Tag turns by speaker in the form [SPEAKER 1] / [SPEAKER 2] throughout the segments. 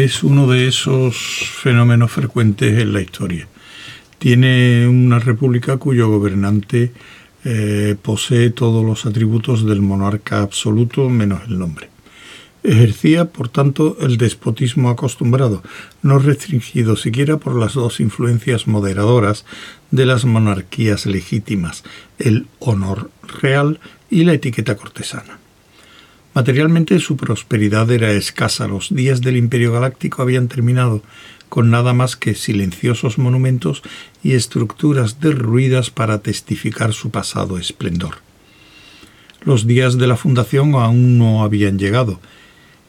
[SPEAKER 1] Es uno de esos fenómenos frecuentes en la historia. Tiene una república cuyo gobernante eh, posee todos los atributos del monarca absoluto menos el nombre. Ejercía, por tanto, el despotismo acostumbrado, no restringido siquiera por las dos influencias moderadoras de las monarquías legítimas, el honor real y la etiqueta cortesana. Materialmente su prosperidad era escasa, los días del Imperio Galáctico habían terminado, con nada más que silenciosos monumentos y estructuras derruidas para testificar su pasado esplendor. Los días de la fundación aún no habían llegado,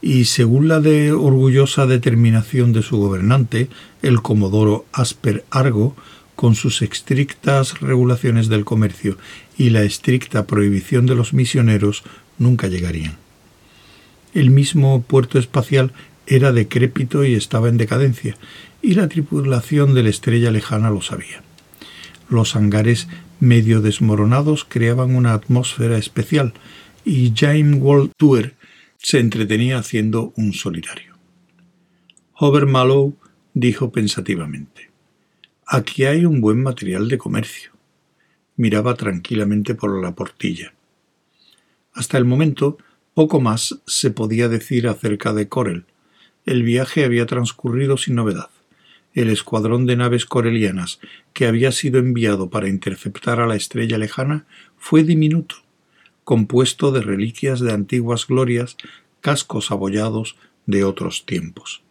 [SPEAKER 1] y según la de orgullosa determinación de su gobernante, el comodoro Asper Argo, con sus estrictas regulaciones del comercio y la estricta prohibición de los misioneros, nunca llegarían. El mismo puerto espacial era decrépito y estaba en decadencia, y la tripulación de la estrella lejana lo sabía. Los hangares medio desmoronados creaban una atmósfera especial, y James Walt se entretenía haciendo un solitario. Hover Mallow dijo pensativamente Aquí hay un buen material de comercio. Miraba tranquilamente por la portilla. Hasta el momento, poco más se podía decir acerca de Corel. El viaje había transcurrido sin novedad. El escuadrón de naves corelianas que había sido enviado para interceptar a la estrella lejana fue diminuto compuesto de reliquias de antiguas glorias, cascos abollados de otros tiempos.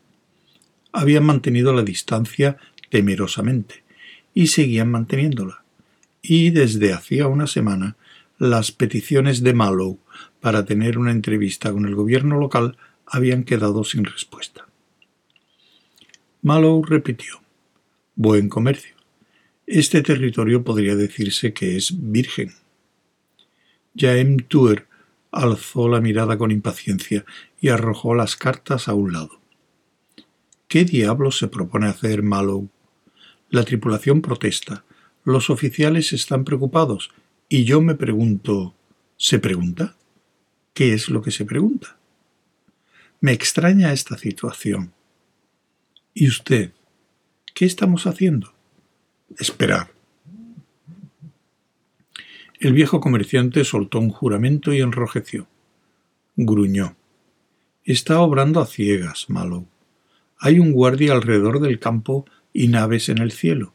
[SPEAKER 1] Habían mantenido la distancia temerosamente y seguían manteniéndola. Y desde hacía una semana las peticiones de Mallow para tener una entrevista con el gobierno local habían quedado sin respuesta. Mallow repitió Buen comercio. Este territorio podría decirse que es virgen. James Tuer alzó la mirada con impaciencia y arrojó las cartas a un lado. ¿Qué diablos se propone hacer Mallow? La tripulación protesta, los oficiales están preocupados y yo me pregunto ¿se pregunta? ¿Qué es lo que se pregunta? Me extraña esta situación. ¿Y usted? ¿Qué estamos haciendo? Esperar. El viejo comerciante soltó un juramento y enrojeció. Gruñó. Está obrando a ciegas, Malo. Hay un guardia alrededor del campo y naves en el cielo.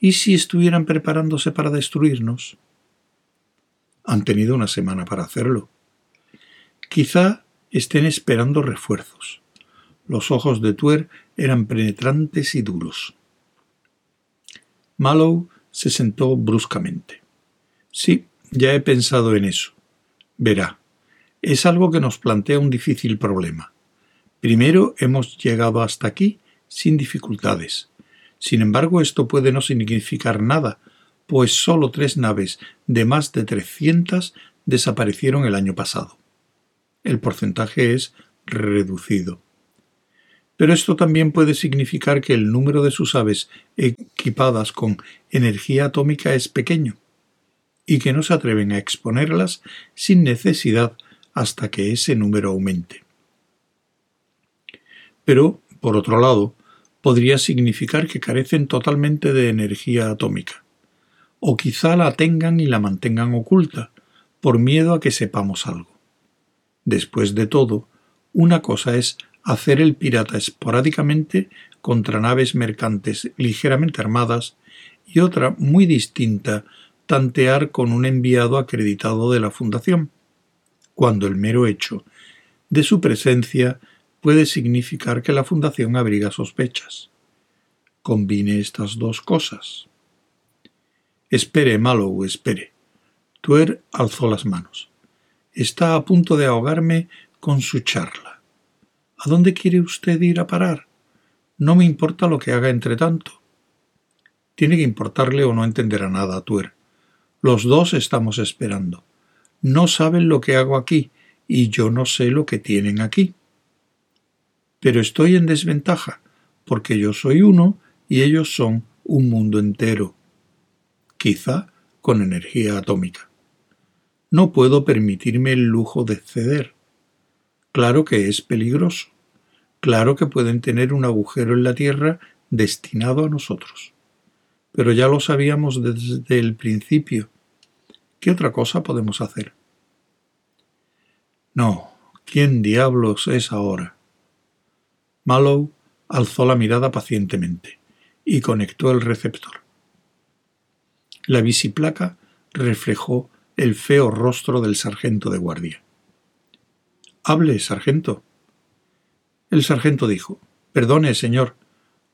[SPEAKER 1] ¿Y si estuvieran preparándose para destruirnos? Han tenido una semana para hacerlo. Quizá estén esperando refuerzos. Los ojos de Tuer eran penetrantes y duros. Mallow se sentó bruscamente. Sí, ya he pensado en eso. Verá, es algo que nos plantea un difícil problema. Primero hemos llegado hasta aquí sin dificultades. Sin embargo, esto puede no significar nada, pues solo tres naves de más de 300 desaparecieron el año pasado. El porcentaje es reducido. Pero esto también puede significar que el número de sus aves equipadas con energía atómica es pequeño y que no se atreven a exponerlas sin necesidad hasta que ese número aumente. Pero, por otro lado, podría significar que carecen totalmente de energía atómica, o quizá la tengan y la mantengan oculta, por miedo a que sepamos algo. Después de todo, una cosa es hacer el pirata esporádicamente contra naves mercantes ligeramente armadas y otra muy distinta tantear con un enviado acreditado de la Fundación, cuando el mero hecho de su presencia puede significar que la Fundación abriga sospechas. Combine estas dos cosas. Espere, Mallow, espere. Tuer alzó las manos. Está a punto de ahogarme con su charla. ¿A dónde quiere usted ir a parar? No me importa lo que haga entre tanto. Tiene que importarle o no entenderá nada, Tuer. Los dos estamos esperando. No saben lo que hago aquí y yo no sé lo que tienen aquí. Pero estoy en desventaja, porque yo soy uno y ellos son un mundo entero, quizá con energía atómica. No puedo permitirme el lujo de ceder. Claro que es peligroso. Claro que pueden tener un agujero en la tierra destinado a nosotros. Pero ya lo sabíamos desde el principio. ¿Qué otra cosa podemos hacer? No, ¿quién diablos es ahora? Mallow alzó la mirada pacientemente y conectó el receptor. La visiplaca reflejó el feo rostro del sargento de guardia. Hable, sargento. El sargento dijo Perdone, señor.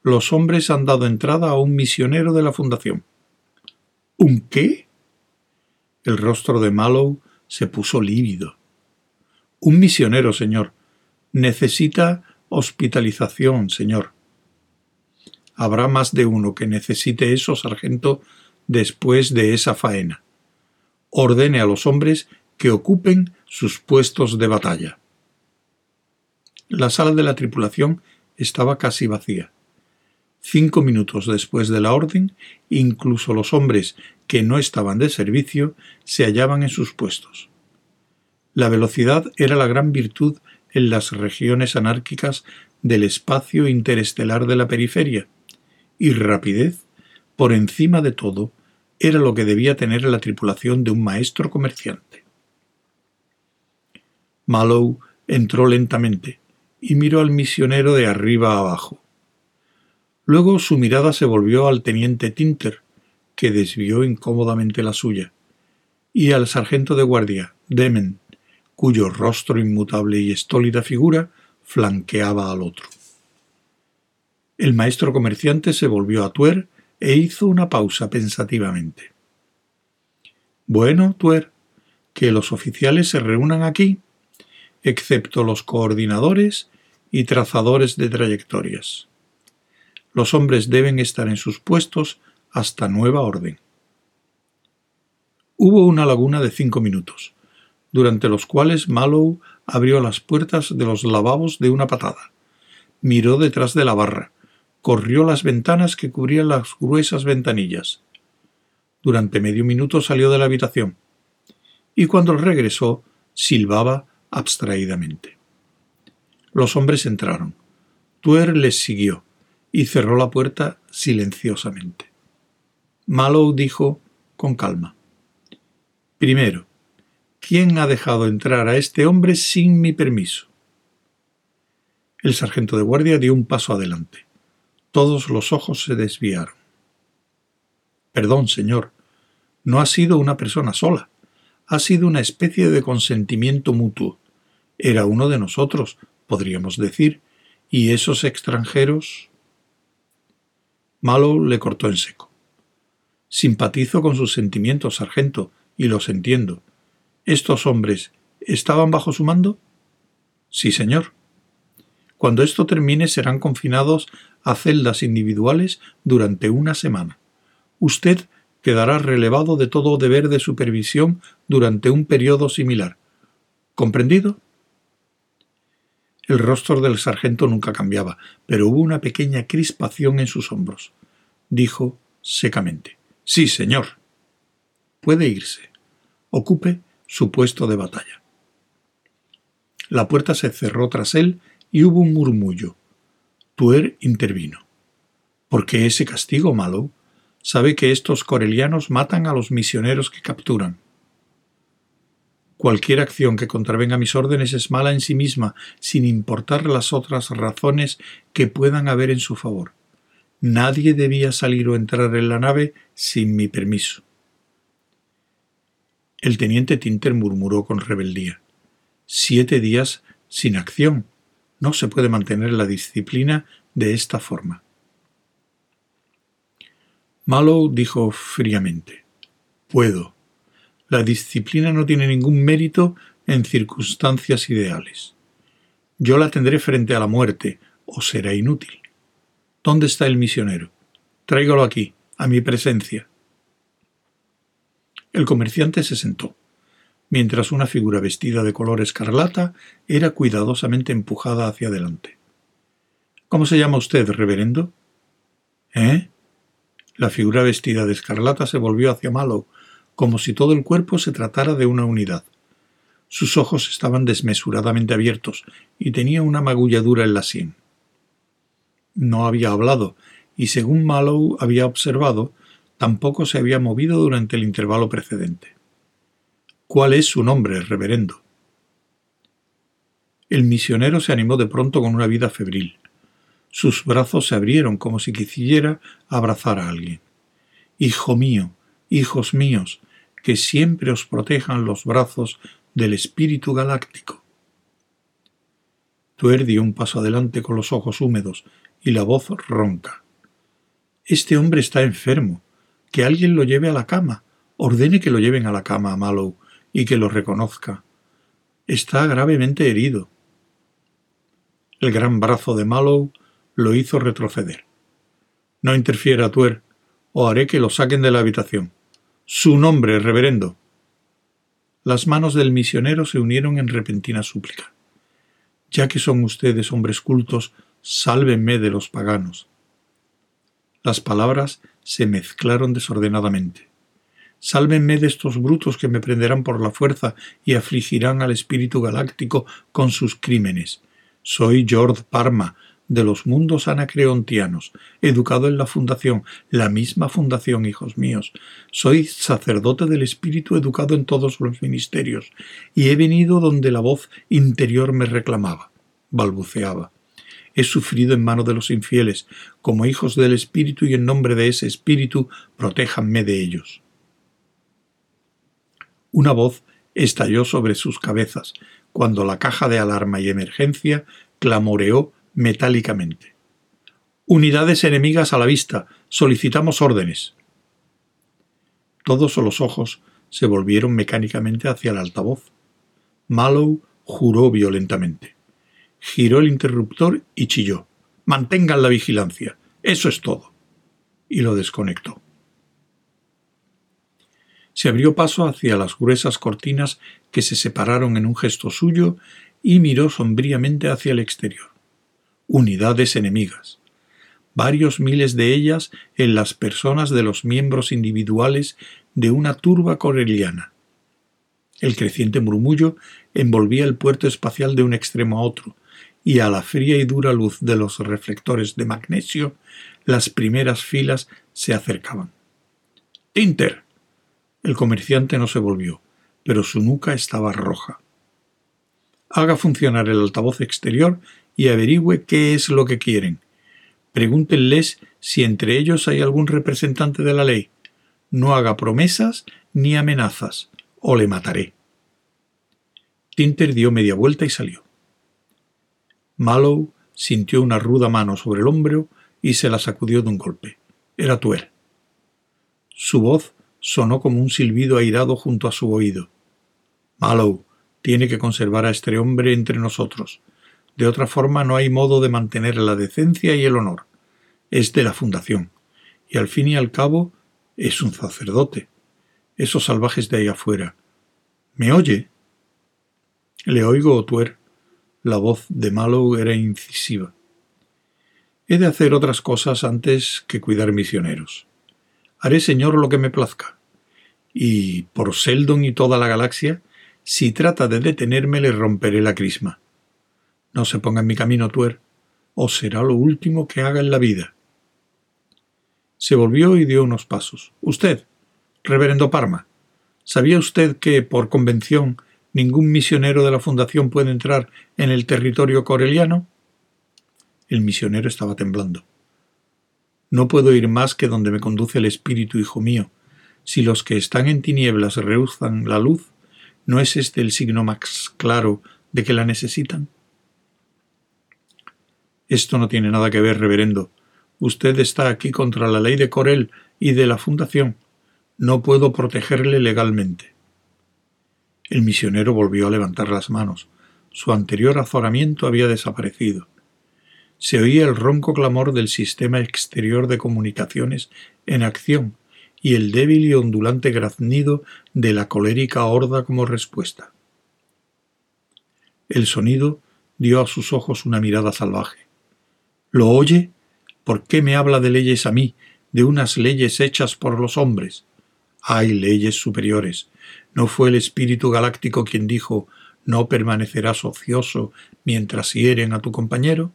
[SPEAKER 1] Los hombres han dado entrada a un misionero de la fundación. ¿Un qué? El rostro de Mallow se puso lívido. Un misionero, señor. Necesita hospitalización, señor. Habrá más de uno que necesite eso, sargento, después de esa faena. Ordene a los hombres que ocupen sus puestos de batalla. La sala de la tripulación estaba casi vacía. Cinco minutos después de la orden, incluso los hombres que no estaban de servicio se hallaban en sus puestos. La velocidad era la gran virtud en las regiones anárquicas del espacio interestelar de la periferia, y rapidez, por encima de todo, era lo que debía tener la tripulación de un maestro comerciante. Mallow entró lentamente y miró al misionero de arriba a abajo. Luego su mirada se volvió al teniente Tinter, que desvió incómodamente la suya, y al sargento de guardia, Demen, cuyo rostro inmutable y estólida figura flanqueaba al otro. El maestro comerciante se volvió a Tuer e hizo una pausa pensativamente. Bueno, Tuer, que los oficiales se reúnan aquí, excepto los coordinadores y trazadores de trayectorias. Los hombres deben estar en sus puestos hasta nueva orden. Hubo una laguna de cinco minutos, durante los cuales Mallow abrió las puertas de los lavabos de una patada, miró detrás de la barra, corrió las ventanas que cubrían las gruesas ventanillas. Durante medio minuto salió de la habitación, y cuando regresó silbaba abstraídamente. Los hombres entraron. Tuer les siguió y cerró la puerta silenciosamente. Mallow dijo con calma Primero, ¿quién ha dejado entrar a este hombre sin mi permiso? El sargento de guardia dio un paso adelante. Todos los ojos se desviaron. Perdón, señor, no ha sido una persona sola, ha sido una especie de consentimiento mutuo. Era uno de nosotros, podríamos decir, y esos extranjeros. Malo le cortó en seco. Simpatizo con sus sentimientos, sargento, y los entiendo. ¿Estos hombres estaban bajo su mando? Sí, señor. Cuando esto termine serán confinados a celdas individuales durante una semana. Usted quedará relevado de todo deber de supervisión durante un periodo similar. ¿Comprendido? El rostro del sargento nunca cambiaba, pero hubo una pequeña crispación en sus hombros. Dijo secamente Sí, señor. Puede irse. Ocupe su puesto de batalla. La puerta se cerró tras él y hubo un murmullo. Tuer intervino. ¿Por qué ese castigo, Malo? Sabe que estos corelianos matan a los misioneros que capturan. Cualquier acción que contravenga mis órdenes es mala en sí misma, sin importar las otras razones que puedan haber en su favor. Nadie debía salir o entrar en la nave sin mi permiso. El teniente Tinter murmuró con rebeldía. Siete días sin acción. No se puede mantener la disciplina de esta forma. Mallow dijo fríamente Puedo. La disciplina no tiene ningún mérito en circunstancias ideales. Yo la tendré frente a la muerte, o será inútil. ¿Dónde está el misionero? Tráigalo aquí, a mi presencia. El comerciante se sentó mientras una figura vestida de color escarlata era cuidadosamente empujada hacia adelante. ¿Cómo se llama usted, reverendo? ¿Eh? La figura vestida de escarlata se volvió hacia Malo, como si todo el cuerpo se tratara de una unidad. Sus ojos estaban desmesuradamente abiertos y tenía una magulladura en la sien. No había hablado, y según Mallow había observado, tampoco se había movido durante el intervalo precedente. ¿Cuál es su nombre, reverendo? El misionero se animó de pronto con una vida febril. Sus brazos se abrieron como si quisiera abrazar a alguien. Hijo mío, hijos míos, que siempre os protejan los brazos del espíritu galáctico. Tuer dio un paso adelante con los ojos húmedos y la voz ronca. Este hombre está enfermo. Que alguien lo lleve a la cama. Ordene que lo lleven a la cama a Mallow y que lo reconozca. Está gravemente herido. El gran brazo de Mallow lo hizo retroceder. No interfiera, Tuer, o haré que lo saquen de la habitación. Su nombre, reverendo. Las manos del misionero se unieron en repentina súplica. Ya que son ustedes hombres cultos, sálvenme de los paganos. Las palabras se mezclaron desordenadamente. Sálvenme de estos brutos que me prenderán por la fuerza y afligirán al espíritu galáctico con sus crímenes. Soy George Parma, de los mundos anacreontianos, educado en la fundación, la misma fundación, hijos míos. Soy sacerdote del Espíritu educado en todos los ministerios, y he venido donde la voz interior me reclamaba, balbuceaba. He sufrido en mano de los infieles, como hijos del Espíritu, y en nombre de ese Espíritu, protéjanme de ellos. Una voz estalló sobre sus cabezas, cuando la caja de alarma y emergencia clamoreó metálicamente. Unidades enemigas a la vista. Solicitamos órdenes. Todos los ojos se volvieron mecánicamente hacia el altavoz. Mallow juró violentamente. Giró el interruptor y chilló. Mantengan la vigilancia. Eso es todo. Y lo desconectó. Se abrió paso hacia las gruesas cortinas que se separaron en un gesto suyo y miró sombríamente hacia el exterior unidades enemigas, varios miles de ellas en las personas de los miembros individuales de una turba coreliana. El creciente murmullo envolvía el puerto espacial de un extremo a otro, y a la fría y dura luz de los reflectores de magnesio, las primeras filas se acercaban. Tinter. El comerciante no se volvió, pero su nuca estaba roja. Haga funcionar el altavoz exterior y averigüe qué es lo que quieren. Pregúntenles si entre ellos hay algún representante de la ley. No haga promesas ni amenazas, o le mataré. Tinter dio media vuelta y salió. Mallow sintió una ruda mano sobre el hombro y se la sacudió de un golpe. Era Tuer. Su voz sonó como un silbido airado junto a su oído. Mallow tiene que conservar a este hombre entre nosotros. De otra forma no hay modo de mantener la decencia y el honor. Es de la fundación. Y al fin y al cabo es un sacerdote. Esos salvajes de ahí afuera. ¿Me oye? Le oigo, Otuer. La voz de Mallow era incisiva. He de hacer otras cosas antes que cuidar misioneros. Haré, Señor, lo que me plazca. Y, por Seldon y toda la galaxia, si trata de detenerme, le romperé la crisma. No se ponga en mi camino, Tuer, o será lo último que haga en la vida. Se volvió y dio unos pasos. Usted, reverendo Parma, ¿sabía usted que, por convención, ningún misionero de la Fundación puede entrar en el territorio coreliano? El misionero estaba temblando. No puedo ir más que donde me conduce el espíritu, hijo mío. Si los que están en tinieblas rehúsan la luz, ¿no es este el signo más claro de que la necesitan? Esto no tiene nada que ver, reverendo. Usted está aquí contra la ley de Corel y de la Fundación. No puedo protegerle legalmente. El misionero volvió a levantar las manos. Su anterior azoramiento había desaparecido. Se oía el ronco clamor del sistema exterior de comunicaciones en acción y el débil y ondulante graznido de la colérica horda como respuesta. El sonido dio a sus ojos una mirada salvaje. ¿Lo oye? ¿Por qué me habla de leyes a mí, de unas leyes hechas por los hombres? Hay leyes superiores. ¿No fue el espíritu galáctico quien dijo no permanecerás ocioso mientras hieren a tu compañero?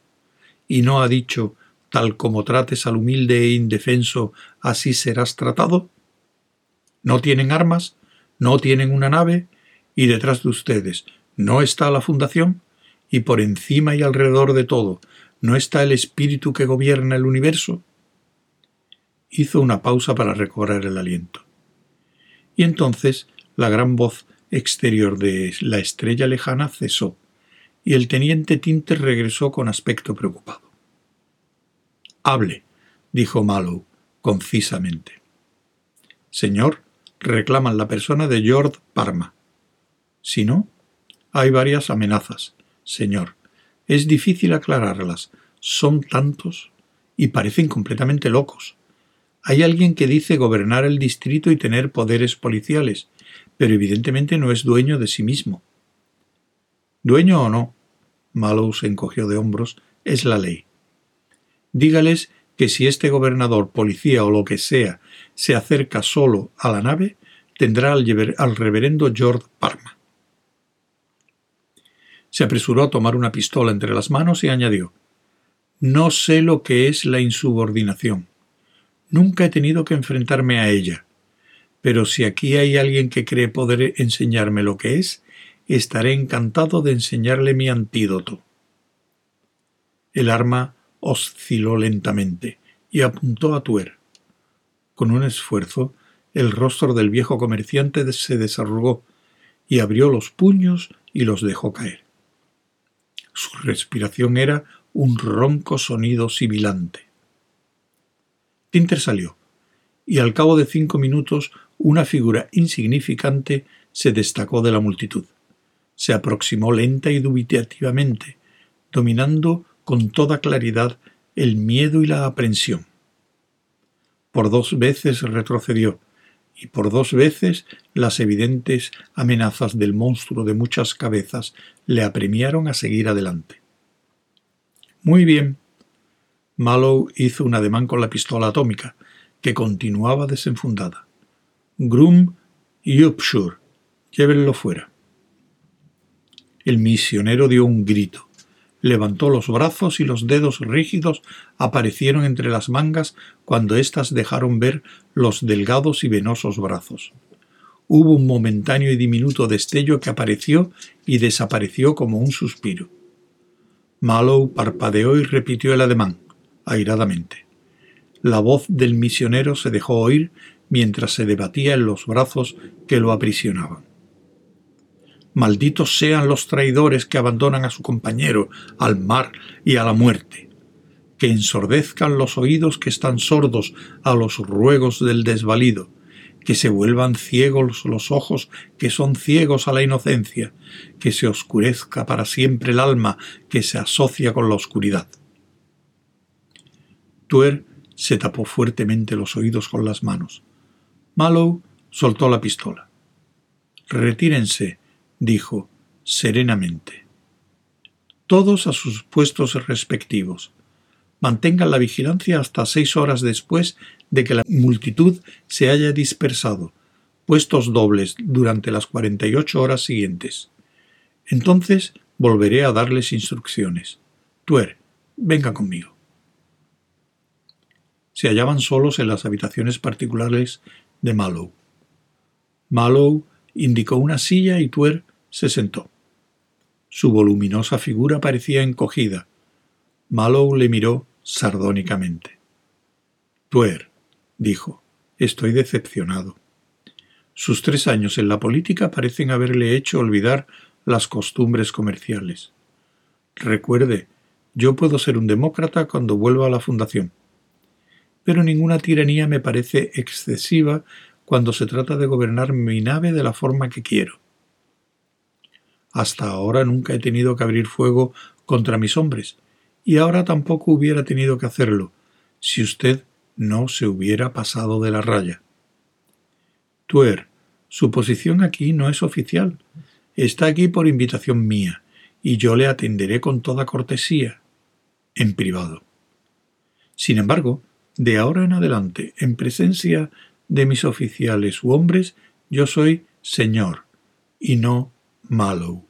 [SPEAKER 1] ¿Y no ha dicho tal como trates al humilde e indefenso, así serás tratado? ¿No tienen armas? ¿No tienen una nave? ¿Y detrás de ustedes no está la fundación? ¿Y por encima y alrededor de todo no está el espíritu que gobierna el universo? Hizo una pausa para recobrar el aliento. Y entonces la gran voz exterior de la estrella lejana cesó, y el teniente Tinter regresó con aspecto preocupado. Hable, dijo Mallow, concisamente. Señor, reclaman la persona de George Parma. Si no, hay varias amenazas, señor. Es difícil aclararlas. Son tantos y parecen completamente locos. Hay alguien que dice gobernar el distrito y tener poderes policiales, pero evidentemente no es dueño de sí mismo. Dueño o no, Mallow se encogió de hombros, es la ley. Dígales que si este gobernador, policía o lo que sea se acerca solo a la nave, tendrá al, reverendo George Parma. Se apresuró a tomar una pistola entre las manos y añadió No sé lo que es la insubordinación. Nunca he tenido que enfrentarme a ella. Pero si aquí hay alguien que cree poder enseñarme lo que es, estaré encantado de enseñarle mi antídoto. El arma osciló lentamente y apuntó a Tuer. Con un esfuerzo, el rostro del viejo comerciante se desarrugó y abrió los puños y los dejó caer. Su respiración era un ronco sonido sibilante. Tinter salió, y al cabo de cinco minutos una figura insignificante se destacó de la multitud. Se aproximó lenta y dubitativamente, dominando con toda claridad el miedo y la aprensión. Por dos veces retrocedió, y por dos veces las evidentes amenazas del monstruo de muchas cabezas le apremiaron a seguir adelante. Muy bien, Mallow hizo un ademán con la pistola atómica, que continuaba desenfundada. Grum y Upshur, llévenlo fuera. El misionero dio un grito. Levantó los brazos y los dedos rígidos aparecieron entre las mangas cuando éstas dejaron ver los delgados y venosos brazos. Hubo un momentáneo y diminuto destello que apareció y desapareció como un suspiro. Mallow parpadeó y repitió el ademán airadamente. La voz del misionero se dejó oír mientras se debatía en los brazos que lo aprisionaban. Malditos sean los traidores que abandonan a su compañero, al mar y a la muerte. Que ensordezcan los oídos que están sordos a los ruegos del desvalido, que se vuelvan ciegos los ojos que son ciegos a la inocencia, que se oscurezca para siempre el alma que se asocia con la oscuridad. Tuer se tapó fuertemente los oídos con las manos. Mallow soltó la pistola. Retírense, dijo serenamente. Todos a sus puestos respectivos. Mantengan la vigilancia hasta seis horas después de que la multitud se haya dispersado, puestos dobles durante las cuarenta y ocho horas siguientes. Entonces volveré a darles instrucciones. Tuer, venga conmigo se hallaban solos en las habitaciones particulares de Mallow. Mallow indicó una silla y Tuer se sentó. Su voluminosa figura parecía encogida. Mallow le miró sardónicamente. Tuer, dijo, estoy decepcionado. Sus tres años en la política parecen haberle hecho olvidar las costumbres comerciales. Recuerde, yo puedo ser un demócrata cuando vuelva a la fundación pero ninguna tiranía me parece excesiva cuando se trata de gobernar mi nave de la forma que quiero. Hasta ahora nunca he tenido que abrir fuego contra mis hombres, y ahora tampoco hubiera tenido que hacerlo, si usted no se hubiera pasado de la raya. Tuer, su posición aquí no es oficial. Está aquí por invitación mía, y yo le atenderé con toda cortesía, en privado. Sin embargo, de ahora en adelante, en presencia de mis oficiales u hombres, yo soy señor y no Mallow.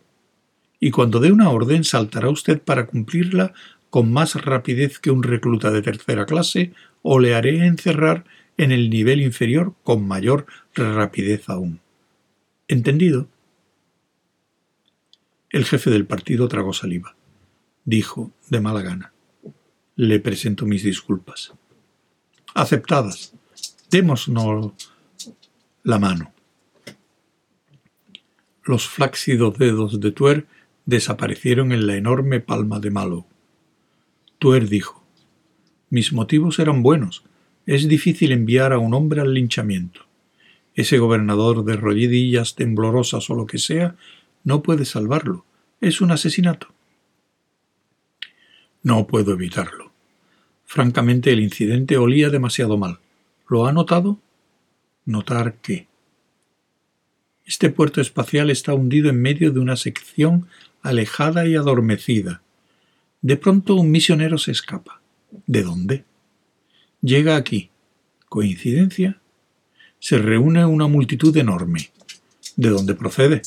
[SPEAKER 1] Y cuando dé una orden saltará usted para cumplirla con más rapidez que un recluta de tercera clase o le haré encerrar en el nivel inferior con mayor rapidez aún. ¿Entendido? El jefe del partido tragó saliva. Dijo, de mala gana. Le presento mis disculpas. Aceptadas. Démonos la mano. Los flácidos dedos de Tuer desaparecieron en la enorme palma de Malo. Tuer dijo: Mis motivos eran buenos. Es difícil enviar a un hombre al linchamiento. Ese gobernador de rodillas temblorosas o lo que sea no puede salvarlo. Es un asesinato. No puedo evitarlo. Francamente, el incidente olía demasiado mal. ¿Lo ha notado? ¿Notar qué? Este puerto espacial está hundido en medio de una sección alejada y adormecida. De pronto un misionero se escapa. ¿De dónde? Llega aquí. ¿Coincidencia? Se reúne una multitud enorme. ¿De dónde procede?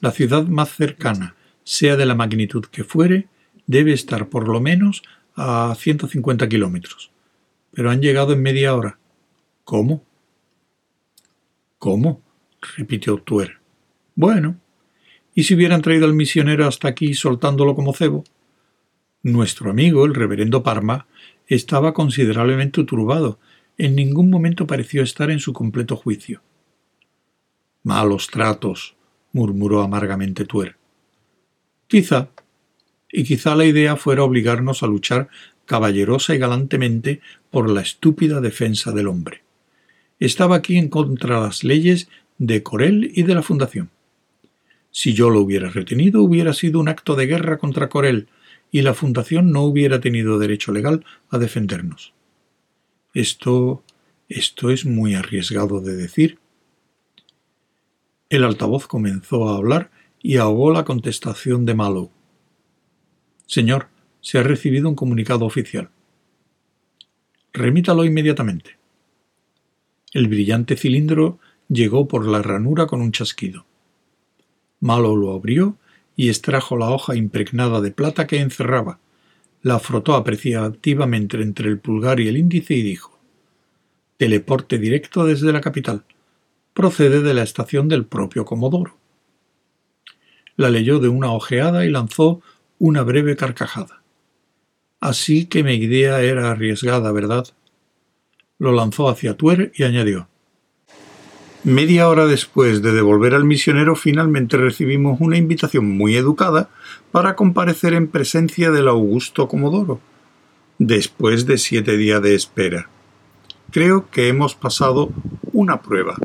[SPEAKER 1] La ciudad más cercana, sea de la magnitud que fuere, debe estar por lo menos a 150 kilómetros. Pero han llegado en media hora. ¿Cómo? ¿Cómo? Repitió Tuer. Bueno, ¿y si hubieran traído al misionero hasta aquí soltándolo como cebo? Nuestro amigo, el reverendo Parma, estaba considerablemente turbado. En ningún momento pareció estar en su completo juicio. Malos tratos, murmuró amargamente Tuer. Quizá, y quizá la idea fuera obligarnos a luchar caballerosa y galantemente por la estúpida defensa del hombre. Estaba aquí en contra las leyes de Corel y de la Fundación. Si yo lo hubiera retenido, hubiera sido un acto de guerra contra Corel, y la Fundación no hubiera tenido derecho legal a defendernos. Esto. esto es muy arriesgado de decir. El altavoz comenzó a hablar y ahogó la contestación de Malo. Señor, se ha recibido un comunicado oficial. Remítalo inmediatamente. El brillante cilindro llegó por la ranura con un chasquido. Malo lo abrió y extrajo la hoja impregnada de plata que encerraba, la frotó apreciativamente entre el pulgar y el índice y dijo Teleporte directo desde la capital. Procede de la estación del propio Comodoro. La leyó de una ojeada y lanzó una breve carcajada. Así que mi idea era arriesgada, ¿verdad? Lo lanzó hacia Tuer y añadió Media hora después de devolver al misionero finalmente recibimos una invitación muy educada para comparecer en presencia del augusto Comodoro, después de siete días de espera. Creo que hemos pasado una prueba.